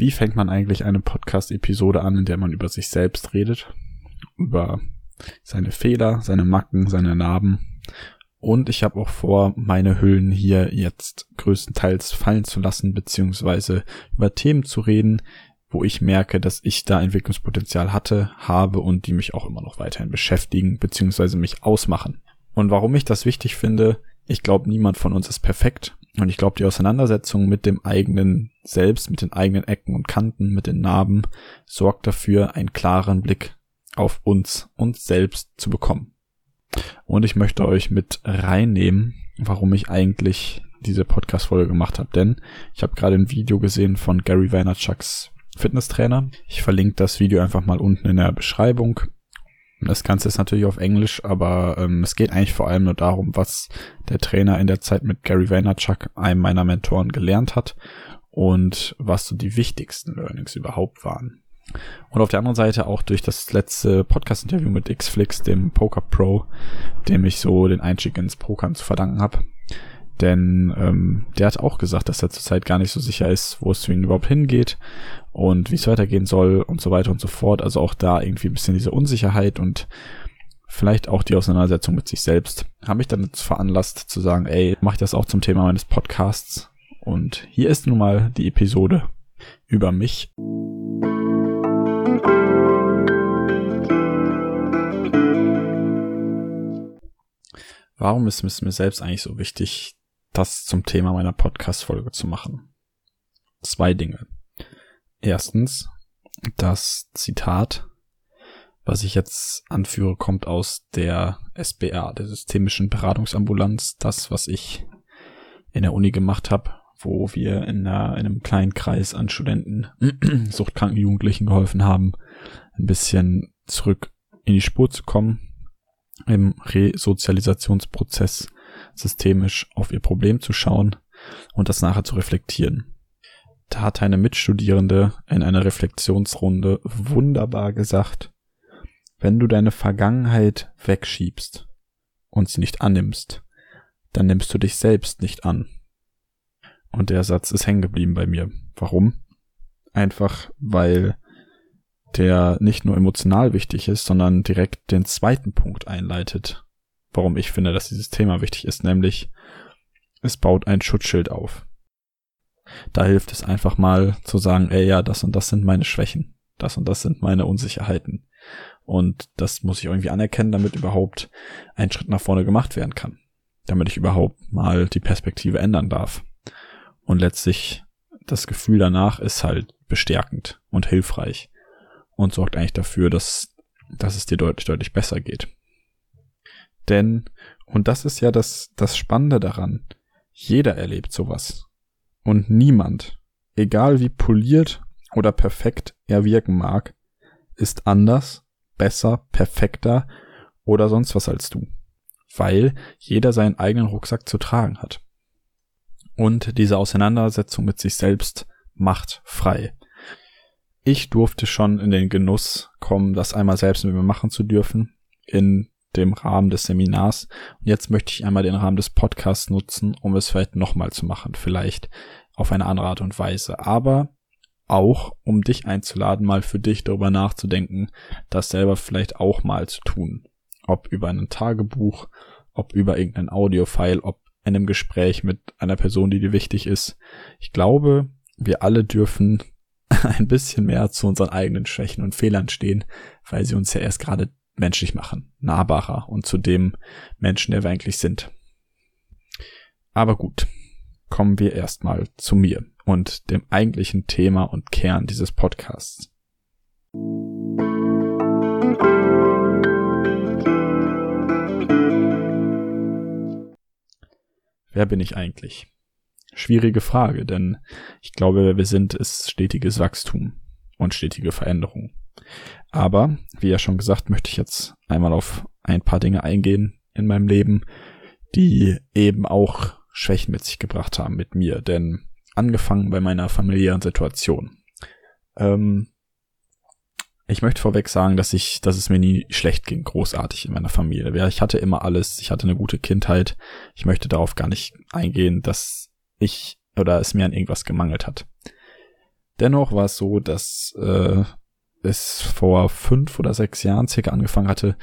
Wie fängt man eigentlich eine Podcast-Episode an, in der man über sich selbst redet? Über seine Fehler, seine Macken, seine Narben. Und ich habe auch vor, meine Hüllen hier jetzt größtenteils fallen zu lassen, beziehungsweise über Themen zu reden, wo ich merke, dass ich da Entwicklungspotenzial hatte, habe und die mich auch immer noch weiterhin beschäftigen, beziehungsweise mich ausmachen. Und warum ich das wichtig finde, ich glaube, niemand von uns ist perfekt. Und ich glaube, die Auseinandersetzung mit dem eigenen Selbst, mit den eigenen Ecken und Kanten, mit den Narben, sorgt dafür, einen klaren Blick auf uns, uns selbst zu bekommen. Und ich möchte euch mit reinnehmen, warum ich eigentlich diese Podcast-Folge gemacht habe. Denn ich habe gerade ein Video gesehen von Gary Vaynerchuks Fitnesstrainer. Ich verlinke das Video einfach mal unten in der Beschreibung. Das Ganze ist natürlich auf Englisch, aber ähm, es geht eigentlich vor allem nur darum, was der Trainer in der Zeit mit Gary Vaynerchuk, einem meiner Mentoren, gelernt hat und was so die wichtigsten Learnings überhaupt waren. Und auf der anderen Seite auch durch das letzte Podcast-Interview mit Xflix, dem Poker Pro, dem ich so den Einstieg ins Pokern zu verdanken habe. Denn ähm, der hat auch gesagt, dass er zurzeit gar nicht so sicher ist, wo es für ihn überhaupt hingeht und wie es weitergehen soll und so weiter und so fort. Also auch da irgendwie ein bisschen diese Unsicherheit und vielleicht auch die Auseinandersetzung mit sich selbst haben mich dann veranlasst zu sagen, ey, mach ich das auch zum Thema meines Podcasts. Und hier ist nun mal die Episode über mich. Warum ist es mir selbst eigentlich so wichtig, das zum Thema meiner Podcast-Folge zu machen? Zwei Dinge. Erstens, das Zitat, was ich jetzt anführe, kommt aus der SBA, der Systemischen Beratungsambulanz. Das, was ich in der Uni gemacht habe, wo wir in, einer, in einem kleinen Kreis an Studenten, suchtkranken Jugendlichen geholfen haben, ein bisschen zurück in die Spur zu kommen, im Resozialisationsprozess systemisch auf ihr Problem zu schauen und das nachher zu reflektieren. Da hat eine Mitstudierende in einer Reflexionsrunde wunderbar gesagt, wenn du deine Vergangenheit wegschiebst und sie nicht annimmst, dann nimmst du dich selbst nicht an. Und der Satz ist hängen geblieben bei mir. Warum? Einfach, weil der nicht nur emotional wichtig ist, sondern direkt den zweiten Punkt einleitet, warum ich finde, dass dieses Thema wichtig ist, nämlich es baut ein Schutzschild auf. Da hilft es einfach mal zu sagen, ey, ja, das und das sind meine Schwächen, das und das sind meine Unsicherheiten. Und das muss ich irgendwie anerkennen, damit überhaupt ein Schritt nach vorne gemacht werden kann. Damit ich überhaupt mal die Perspektive ändern darf. Und letztlich das Gefühl danach ist halt bestärkend und hilfreich und sorgt eigentlich dafür, dass, dass es dir deutlich, deutlich besser geht. Denn, und das ist ja das, das Spannende daran, jeder erlebt sowas. Und niemand, egal wie poliert oder perfekt er wirken mag, ist anders, besser, perfekter oder sonst was als du. Weil jeder seinen eigenen Rucksack zu tragen hat. Und diese Auseinandersetzung mit sich selbst macht frei. Ich durfte schon in den Genuss kommen, das einmal selbst mit mir machen zu dürfen, in dem Rahmen des Seminars. Und jetzt möchte ich einmal den Rahmen des Podcasts nutzen, um es vielleicht nochmal zu machen, vielleicht auf eine andere Art und Weise. Aber auch, um dich einzuladen, mal für dich darüber nachzudenken, das selber vielleicht auch mal zu tun. Ob über ein Tagebuch, ob über irgendein Audiofile, ob in einem Gespräch mit einer Person, die dir wichtig ist. Ich glaube, wir alle dürfen ein bisschen mehr zu unseren eigenen Schwächen und Fehlern stehen, weil sie uns ja erst gerade menschlich machen, nahbarer und zu dem Menschen, der wir eigentlich sind. Aber gut, kommen wir erstmal zu mir und dem eigentlichen Thema und Kern dieses Podcasts. Wer bin ich eigentlich? Schwierige Frage, denn ich glaube, wer wir sind, ist stetiges Wachstum und stetige Veränderung. Aber, wie ja schon gesagt, möchte ich jetzt einmal auf ein paar Dinge eingehen in meinem Leben, die eben auch Schwächen mit sich gebracht haben mit mir. Denn angefangen bei meiner familiären Situation. Ähm, ich möchte vorweg sagen, dass ich, dass es mir nie schlecht ging, großartig in meiner Familie. Ich hatte immer alles, ich hatte eine gute Kindheit. Ich möchte darauf gar nicht eingehen, dass ich oder es mir an irgendwas gemangelt hat. Dennoch war es so, dass äh, es vor fünf oder sechs Jahren circa angefangen hatte,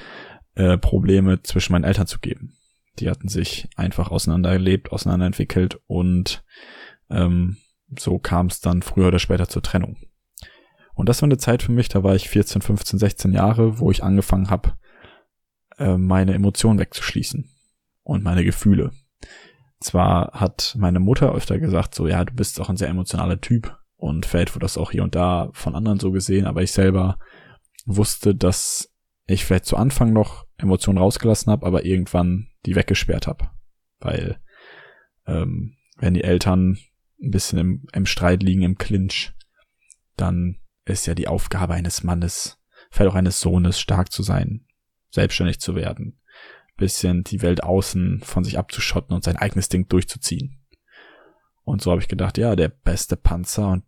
äh, Probleme zwischen meinen Eltern zu geben. Die hatten sich einfach auseinandergelebt, auseinanderentwickelt und ähm, so kam es dann früher oder später zur Trennung. Und das war eine Zeit für mich, da war ich 14, 15, 16 Jahre, wo ich angefangen habe, äh, meine Emotionen wegzuschließen und meine Gefühle. Zwar hat meine Mutter öfter gesagt, so ja, du bist auch ein sehr emotionaler Typ und vielleicht wurde das auch hier und da von anderen so gesehen, aber ich selber wusste, dass ich vielleicht zu Anfang noch Emotionen rausgelassen habe, aber irgendwann die weggesperrt habe. Weil ähm, wenn die Eltern ein bisschen im, im Streit liegen, im Clinch, dann ist ja die Aufgabe eines Mannes, vielleicht auch eines Sohnes, stark zu sein, selbstständig zu werden, bisschen die Welt außen von sich abzuschotten und sein eigenes Ding durchzuziehen. Und so habe ich gedacht, ja, der beste Panzer und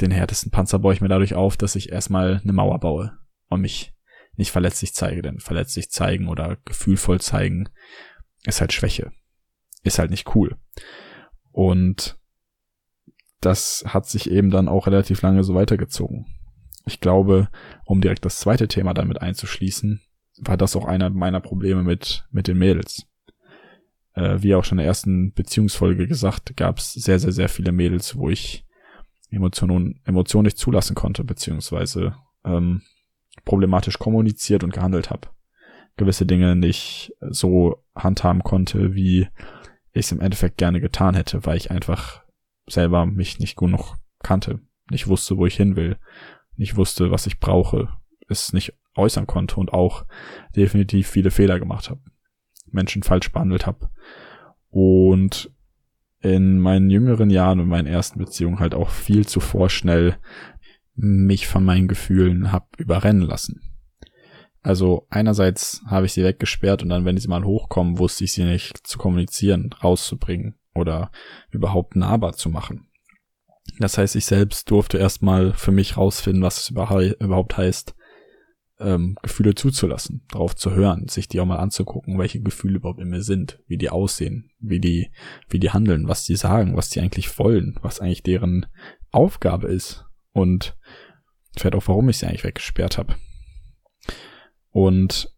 den härtesten Panzer baue ich mir dadurch auf, dass ich erstmal eine Mauer baue und mich nicht verletzlich zeige, denn verletzlich zeigen oder gefühlvoll zeigen ist halt Schwäche. Ist halt nicht cool. Und das hat sich eben dann auch relativ lange so weitergezogen. Ich glaube, um direkt das zweite Thema damit einzuschließen, war das auch einer meiner Probleme mit, mit den Mädels. Äh, wie auch schon in der ersten Beziehungsfolge gesagt, gab es sehr, sehr, sehr viele Mädels, wo ich Emotionen, Emotionen nicht zulassen konnte, beziehungsweise ähm, problematisch kommuniziert und gehandelt habe. Gewisse Dinge nicht so handhaben konnte, wie ich es im Endeffekt gerne getan hätte, weil ich einfach selber mich nicht gut noch kannte, nicht wusste, wo ich hin will, nicht wusste, was ich brauche, es nicht äußern konnte und auch definitiv viele Fehler gemacht habe, Menschen falsch behandelt habe und in meinen jüngeren Jahren und meinen ersten Beziehungen halt auch viel zu vorschnell mich von meinen Gefühlen hab überrennen lassen. Also einerseits habe ich sie weggesperrt und dann, wenn sie mal hochkommen, wusste ich sie nicht zu kommunizieren, rauszubringen oder überhaupt nahbar zu machen. Das heißt, ich selbst durfte erstmal für mich rausfinden, was es überhaupt heißt, ähm, Gefühle zuzulassen, darauf zu hören, sich die auch mal anzugucken, welche Gefühle überhaupt in mir sind, wie die aussehen, wie die, wie die handeln, was die sagen, was die eigentlich wollen, was eigentlich deren Aufgabe ist und vielleicht auch, warum ich sie eigentlich weggesperrt habe. Und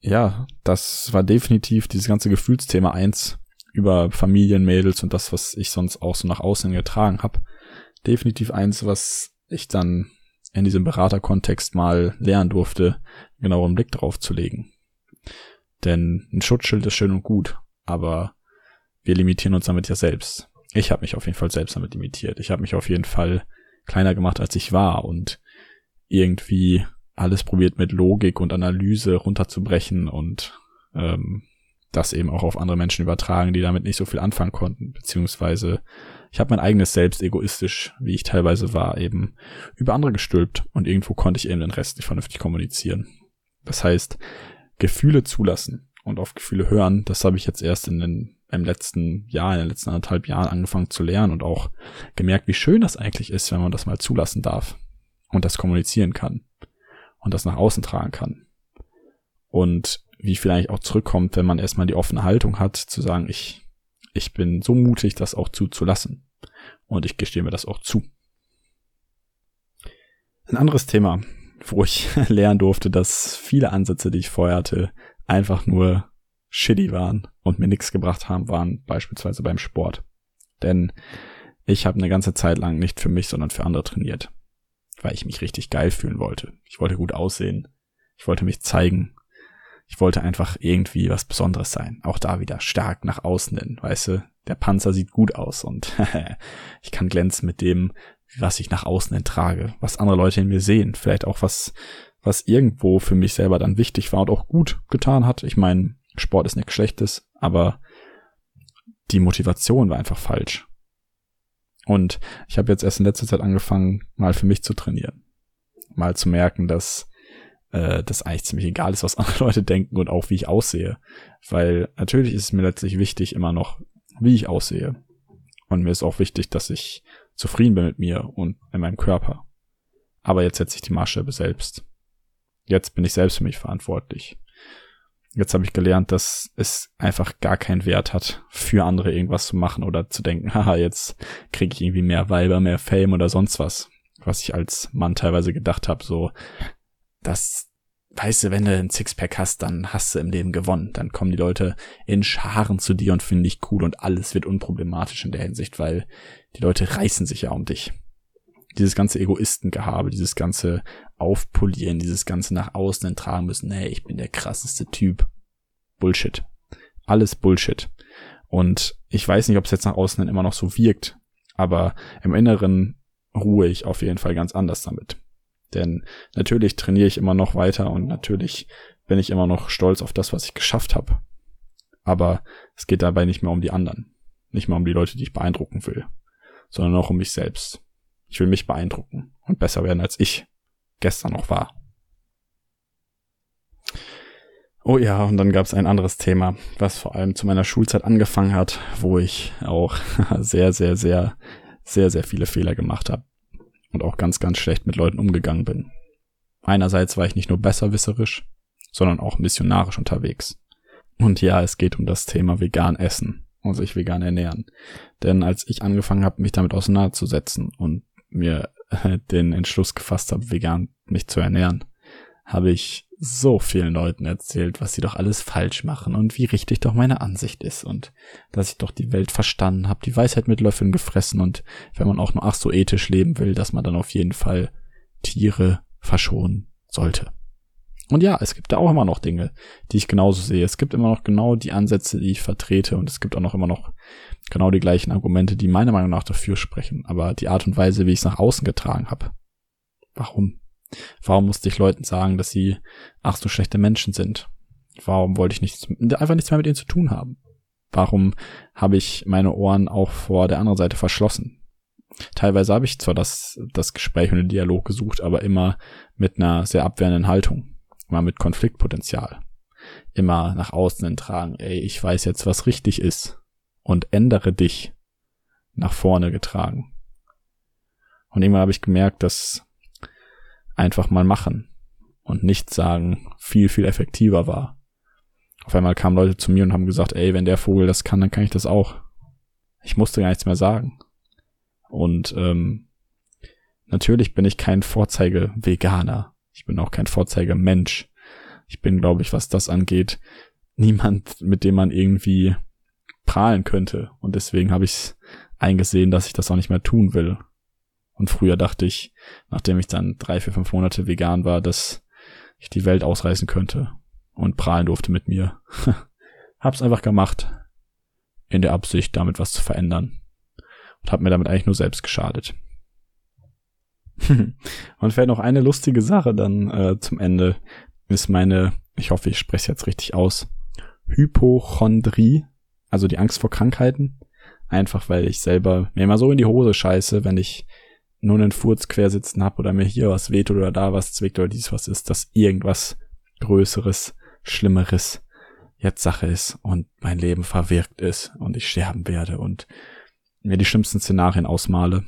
ja, das war definitiv dieses ganze Gefühlsthema eins über Familienmädels und das, was ich sonst auch so nach außen getragen habe. Definitiv eins, was ich dann in diesem Beraterkontext mal lernen durfte, einen Blick drauf zu legen. Denn ein Schutzschild ist schön und gut, aber wir limitieren uns damit ja selbst. Ich habe mich auf jeden Fall selbst damit limitiert. Ich habe mich auf jeden Fall kleiner gemacht, als ich war und irgendwie alles probiert mit Logik und Analyse runterzubrechen und ähm, das eben auch auf andere Menschen übertragen, die damit nicht so viel anfangen konnten, beziehungsweise ich habe mein eigenes Selbst egoistisch, wie ich teilweise war, eben über andere gestülpt und irgendwo konnte ich eben den Rest nicht vernünftig kommunizieren. Das heißt, Gefühle zulassen und auf Gefühle hören, das habe ich jetzt erst in den im letzten Jahr, in den letzten anderthalb Jahren angefangen zu lernen und auch gemerkt, wie schön das eigentlich ist, wenn man das mal zulassen darf und das kommunizieren kann und das nach außen tragen kann. Und wie vielleicht auch zurückkommt, wenn man erstmal die offene Haltung hat, zu sagen, ich, ich bin so mutig, das auch zuzulassen. Und ich gestehe mir das auch zu. Ein anderes Thema, wo ich lernen durfte, dass viele Ansätze, die ich vorher hatte, einfach nur shitty waren und mir nichts gebracht haben, waren beispielsweise beim Sport. Denn ich habe eine ganze Zeit lang nicht für mich, sondern für andere trainiert, weil ich mich richtig geil fühlen wollte. Ich wollte gut aussehen, ich wollte mich zeigen, ich wollte einfach irgendwie was Besonderes sein. Auch da wieder stark nach außen hin, weißt du, der Panzer sieht gut aus und ich kann glänzen mit dem, was ich nach außen hin trage, was andere Leute in mir sehen, vielleicht auch was, was irgendwo für mich selber dann wichtig war und auch gut getan hat. Ich meine, Sport ist nichts Schlechtes, aber die Motivation war einfach falsch. Und ich habe jetzt erst in letzter Zeit angefangen, mal für mich zu trainieren. Mal zu merken, dass äh, das eigentlich ziemlich egal ist, was andere Leute denken und auch wie ich aussehe. Weil natürlich ist es mir letztlich wichtig immer noch, wie ich aussehe. Und mir ist auch wichtig, dass ich zufrieden bin mit mir und in meinem Körper. Aber jetzt setze ich die Maßstäbe selbst. Jetzt bin ich selbst für mich verantwortlich. Jetzt habe ich gelernt, dass es einfach gar keinen Wert hat, für andere irgendwas zu machen oder zu denken, haha, jetzt kriege ich irgendwie mehr Weiber, mehr Fame oder sonst was. was ich als Mann teilweise gedacht habe, so, dass, weißt du, wenn du ein Sixpack hast, dann hast du im Leben gewonnen. Dann kommen die Leute in Scharen zu dir und finden dich cool und alles wird unproblematisch in der Hinsicht, weil die Leute reißen sich ja um dich. Dieses ganze Egoistengehabe, dieses ganze Aufpolieren, dieses ganze nach außen tragen müssen, nee, ich bin der krasseste Typ. Bullshit. Alles Bullshit. Und ich weiß nicht, ob es jetzt nach außen immer noch so wirkt, aber im Inneren ruhe ich auf jeden Fall ganz anders damit. Denn natürlich trainiere ich immer noch weiter und natürlich bin ich immer noch stolz auf das, was ich geschafft habe. Aber es geht dabei nicht mehr um die anderen. Nicht mehr um die Leute, die ich beeindrucken will, sondern auch um mich selbst. Ich will mich beeindrucken und besser werden, als ich gestern noch war. Oh ja, und dann gab es ein anderes Thema, was vor allem zu meiner Schulzeit angefangen hat, wo ich auch sehr, sehr, sehr, sehr, sehr viele Fehler gemacht habe und auch ganz, ganz schlecht mit Leuten umgegangen bin. Einerseits war ich nicht nur besserwisserisch, sondern auch missionarisch unterwegs. Und ja, es geht um das Thema vegan essen und sich vegan ernähren. Denn als ich angefangen habe, mich damit auseinanderzusetzen und mir den Entschluss gefasst habe, vegan mich zu ernähren, habe ich so vielen Leuten erzählt, was sie doch alles falsch machen und wie richtig doch meine Ansicht ist und dass ich doch die Welt verstanden habe, die Weisheit mit Löffeln gefressen und wenn man auch nur ach so ethisch leben will, dass man dann auf jeden Fall Tiere verschonen sollte. Und ja, es gibt da auch immer noch Dinge, die ich genauso sehe. Es gibt immer noch genau die Ansätze, die ich vertrete und es gibt auch noch immer noch genau die gleichen Argumente, die meiner Meinung nach dafür sprechen. Aber die Art und Weise, wie ich es nach außen getragen habe. Warum? Warum musste ich Leuten sagen, dass sie ach so schlechte Menschen sind? Warum wollte ich nichts, einfach nichts mehr mit ihnen zu tun haben? Warum habe ich meine Ohren auch vor der anderen Seite verschlossen? Teilweise habe ich zwar das, das Gespräch und den Dialog gesucht, aber immer mit einer sehr abwehrenden Haltung, immer mit Konfliktpotenzial, immer nach außen entragen, ey, ich weiß jetzt, was richtig ist und ändere dich nach vorne getragen. Und irgendwann habe ich gemerkt, dass einfach mal machen und nicht sagen viel, viel effektiver war. Auf einmal kamen Leute zu mir und haben gesagt, ey, wenn der Vogel das kann, dann kann ich das auch. Ich musste gar nichts mehr sagen. Und ähm, natürlich bin ich kein Vorzeige-Veganer. Ich bin auch kein Vorzeige-Mensch. Ich bin, glaube ich, was das angeht, niemand, mit dem man irgendwie prahlen könnte. Und deswegen habe ich eingesehen, dass ich das auch nicht mehr tun will. Und früher dachte ich, nachdem ich dann drei, vier, fünf Monate vegan war, dass ich die Welt ausreißen könnte und prahlen durfte mit mir. Hab's einfach gemacht. In der Absicht, damit was zu verändern. Und hab mir damit eigentlich nur selbst geschadet. und vielleicht noch eine lustige Sache dann äh, zum Ende ist meine, ich hoffe, ich spreche es jetzt richtig aus, Hypochondrie, also die Angst vor Krankheiten. Einfach weil ich selber mir immer so in die Hose scheiße, wenn ich nur einen Furz quersitzen hab oder mir hier was weht oder da was zwickt oder dies was ist, dass irgendwas Größeres, Schlimmeres jetzt Sache ist und mein Leben verwirkt ist und ich sterben werde und mir die schlimmsten Szenarien ausmale.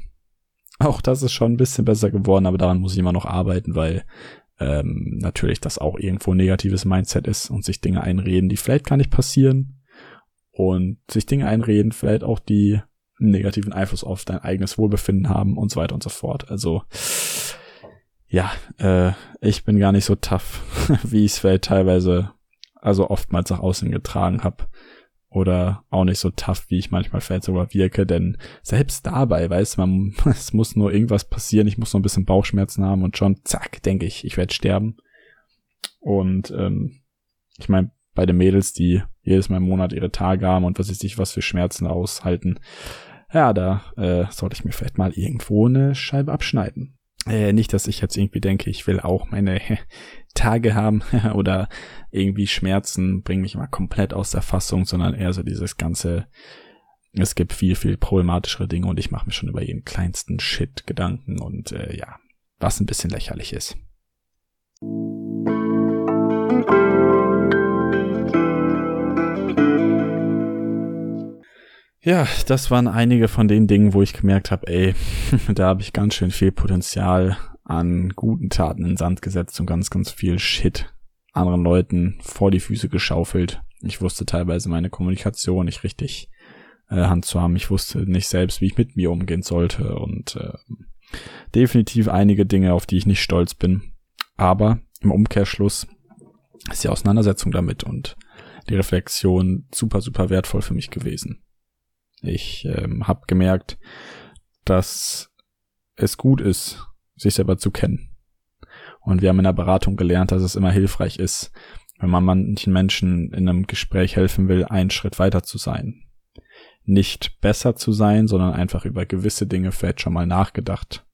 Auch das ist schon ein bisschen besser geworden, aber daran muss ich immer noch arbeiten, weil ähm, natürlich das auch irgendwo ein negatives Mindset ist und sich Dinge einreden, die vielleicht gar nicht passieren und sich Dinge einreden, vielleicht auch die negativen Einfluss auf dein eigenes Wohlbefinden haben und so weiter und so fort. Also ja, äh, ich bin gar nicht so tough, wie ich es vielleicht teilweise, also oftmals nach außen getragen habe. Oder auch nicht so tough, wie ich manchmal vielleicht sogar wirke, denn selbst dabei, weiß man, es muss nur irgendwas passieren, ich muss nur ein bisschen Bauchschmerzen haben und schon, zack, denke ich, ich werde sterben. Und ähm, ich meine, bei den Mädels, die jedes Mal im Monat ihre Tage haben und was weiß ich, was für Schmerzen aushalten, ja, da äh, sollte ich mir vielleicht mal irgendwo eine Scheibe abschneiden. Äh, nicht, dass ich jetzt irgendwie denke, ich will auch meine Tage haben oder irgendwie Schmerzen bringen mich mal komplett aus der Fassung, sondern eher so dieses ganze, es gibt viel, viel problematischere Dinge und ich mache mir schon über jeden kleinsten Shit Gedanken und äh, ja, was ein bisschen lächerlich ist. Ja, das waren einige von den Dingen, wo ich gemerkt habe, ey, da habe ich ganz schön viel Potenzial an guten Taten in Sand gesetzt und ganz, ganz viel Shit anderen Leuten vor die Füße geschaufelt. Ich wusste teilweise meine Kommunikation nicht richtig äh, Hand zu haben. Ich wusste nicht selbst, wie ich mit mir umgehen sollte und äh, Definitiv einige Dinge, auf die ich nicht stolz bin. Aber im Umkehrschluss ist die Auseinandersetzung damit und die Reflexion super, super wertvoll für mich gewesen. Ich ähm, habe gemerkt, dass es gut ist, sich selber zu kennen. Und wir haben in der Beratung gelernt, dass es immer hilfreich ist, wenn man manchen Menschen in einem Gespräch helfen will, einen Schritt weiter zu sein. Nicht besser zu sein, sondern einfach über gewisse Dinge vielleicht schon mal nachgedacht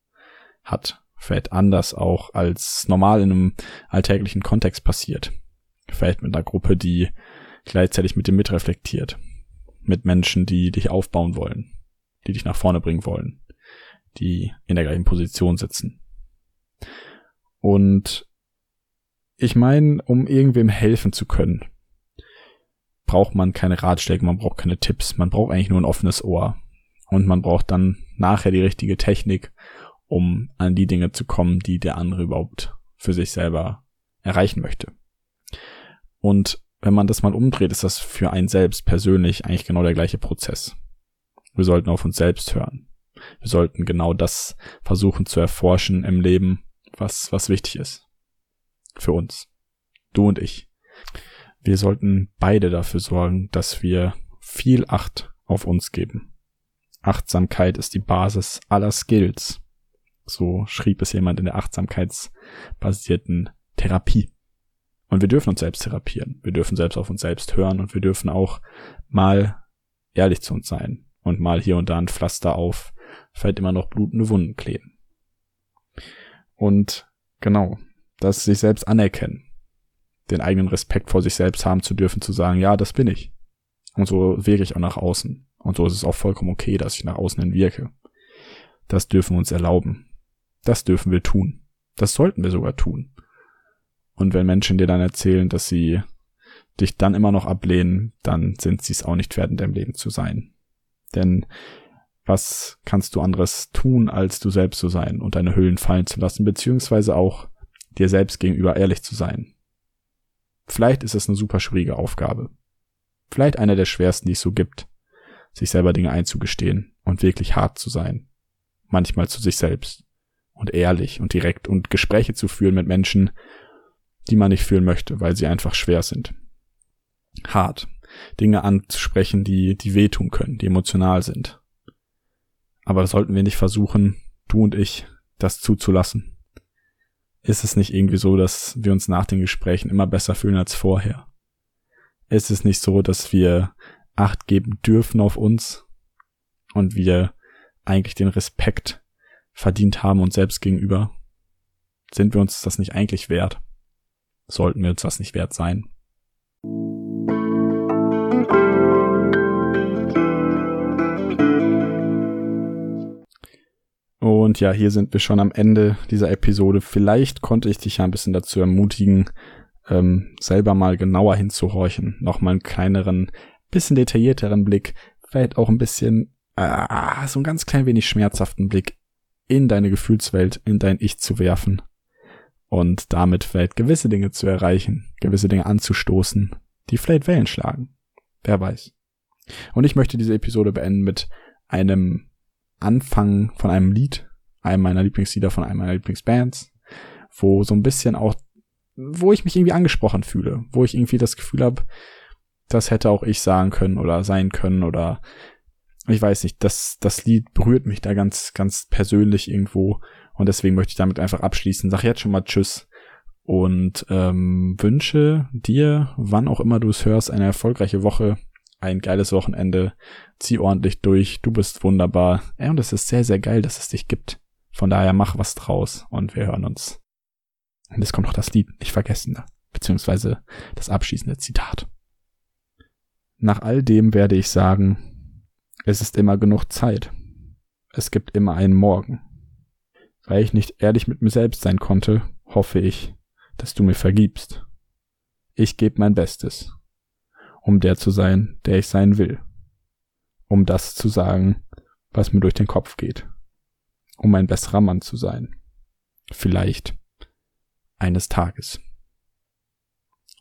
hat. Vielleicht anders auch als normal in einem alltäglichen Kontext passiert. Vielleicht mit einer Gruppe, die gleichzeitig mit dir mitreflektiert. Mit Menschen, die dich aufbauen wollen, die dich nach vorne bringen wollen, die in der gleichen Position sitzen. Und ich meine, um irgendwem helfen zu können, braucht man keine Ratschläge, man braucht keine Tipps, man braucht eigentlich nur ein offenes Ohr. Und man braucht dann nachher die richtige Technik, um an die Dinge zu kommen, die der andere überhaupt für sich selber erreichen möchte. Und wenn man das mal umdreht, ist das für einen selbst persönlich eigentlich genau der gleiche Prozess. Wir sollten auf uns selbst hören. Wir sollten genau das versuchen zu erforschen im Leben, was, was wichtig ist. Für uns. Du und ich. Wir sollten beide dafür sorgen, dass wir viel Acht auf uns geben. Achtsamkeit ist die Basis aller Skills. So schrieb es jemand in der achtsamkeitsbasierten Therapie. Und wir dürfen uns selbst therapieren. Wir dürfen selbst auf uns selbst hören und wir dürfen auch mal ehrlich zu uns sein und mal hier und da ein Pflaster auf vielleicht immer noch blutende Wunden kleben. Und genau, das sich selbst anerkennen, den eigenen Respekt vor sich selbst haben zu dürfen, zu sagen, ja, das bin ich. Und so wirke ich auch nach außen. Und so ist es auch vollkommen okay, dass ich nach außen hin wirke. Das dürfen wir uns erlauben. Das dürfen wir tun. Das sollten wir sogar tun. Und wenn Menschen dir dann erzählen, dass sie dich dann immer noch ablehnen, dann sind sie es auch nicht wert, in deinem Leben zu sein. Denn was kannst du anderes tun, als du selbst zu sein und deine Hüllen fallen zu lassen, beziehungsweise auch dir selbst gegenüber ehrlich zu sein? Vielleicht ist es eine super schwierige Aufgabe. Vielleicht eine der schwersten, die es so gibt, sich selber Dinge einzugestehen und wirklich hart zu sein. Manchmal zu sich selbst und ehrlich und direkt und Gespräche zu führen mit Menschen, die man nicht fühlen möchte, weil sie einfach schwer sind. Hart. Dinge anzusprechen, die, die wehtun können, die emotional sind. Aber sollten wir nicht versuchen, du und ich, das zuzulassen? Ist es nicht irgendwie so, dass wir uns nach den Gesprächen immer besser fühlen als vorher? Ist es nicht so, dass wir Acht geben dürfen auf uns und wir eigentlich den Respekt verdient haben uns selbst gegenüber? Sind wir uns das nicht eigentlich wert? Sollten wir uns das nicht wert sein. Und ja, hier sind wir schon am Ende dieser Episode. Vielleicht konnte ich dich ja ein bisschen dazu ermutigen, ähm, selber mal genauer hinzuhorchen, nochmal einen kleineren, bisschen detaillierteren Blick, vielleicht auch ein bisschen, äh, so ein ganz klein wenig schmerzhaften Blick in deine Gefühlswelt, in dein Ich zu werfen und damit vielleicht gewisse Dinge zu erreichen, gewisse Dinge anzustoßen, die vielleicht Wellen schlagen. Wer weiß. Und ich möchte diese Episode beenden mit einem Anfang von einem Lied, einem meiner Lieblingslieder von einem meiner Lieblingsbands, wo so ein bisschen auch, wo ich mich irgendwie angesprochen fühle, wo ich irgendwie das Gefühl habe, das hätte auch ich sagen können oder sein können oder ich weiß nicht, das, das Lied berührt mich da ganz, ganz persönlich irgendwo und deswegen möchte ich damit einfach abschließen. Sag jetzt schon mal Tschüss und ähm, wünsche dir, wann auch immer du es hörst, eine erfolgreiche Woche, ein geiles Wochenende. Zieh ordentlich durch. Du bist wunderbar. Ja, und es ist sehr, sehr geil, dass es dich gibt. Von daher mach was draus und wir hören uns. Und es kommt noch das Lied, nicht vergessen, beziehungsweise das abschließende Zitat. Nach all dem werde ich sagen, es ist immer genug Zeit. Es gibt immer einen Morgen. Weil ich nicht ehrlich mit mir selbst sein konnte, hoffe ich, dass du mir vergibst. Ich gebe mein Bestes, um der zu sein, der ich sein will. Um das zu sagen, was mir durch den Kopf geht. Um ein besserer Mann zu sein. Vielleicht eines Tages.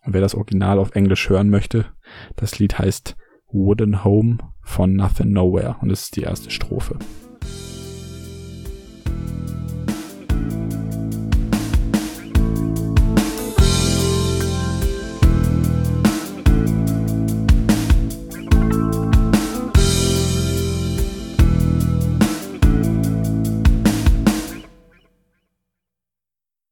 Und wer das Original auf Englisch hören möchte, das Lied heißt Wooden Home von Nothing Nowhere und es ist die erste Strophe.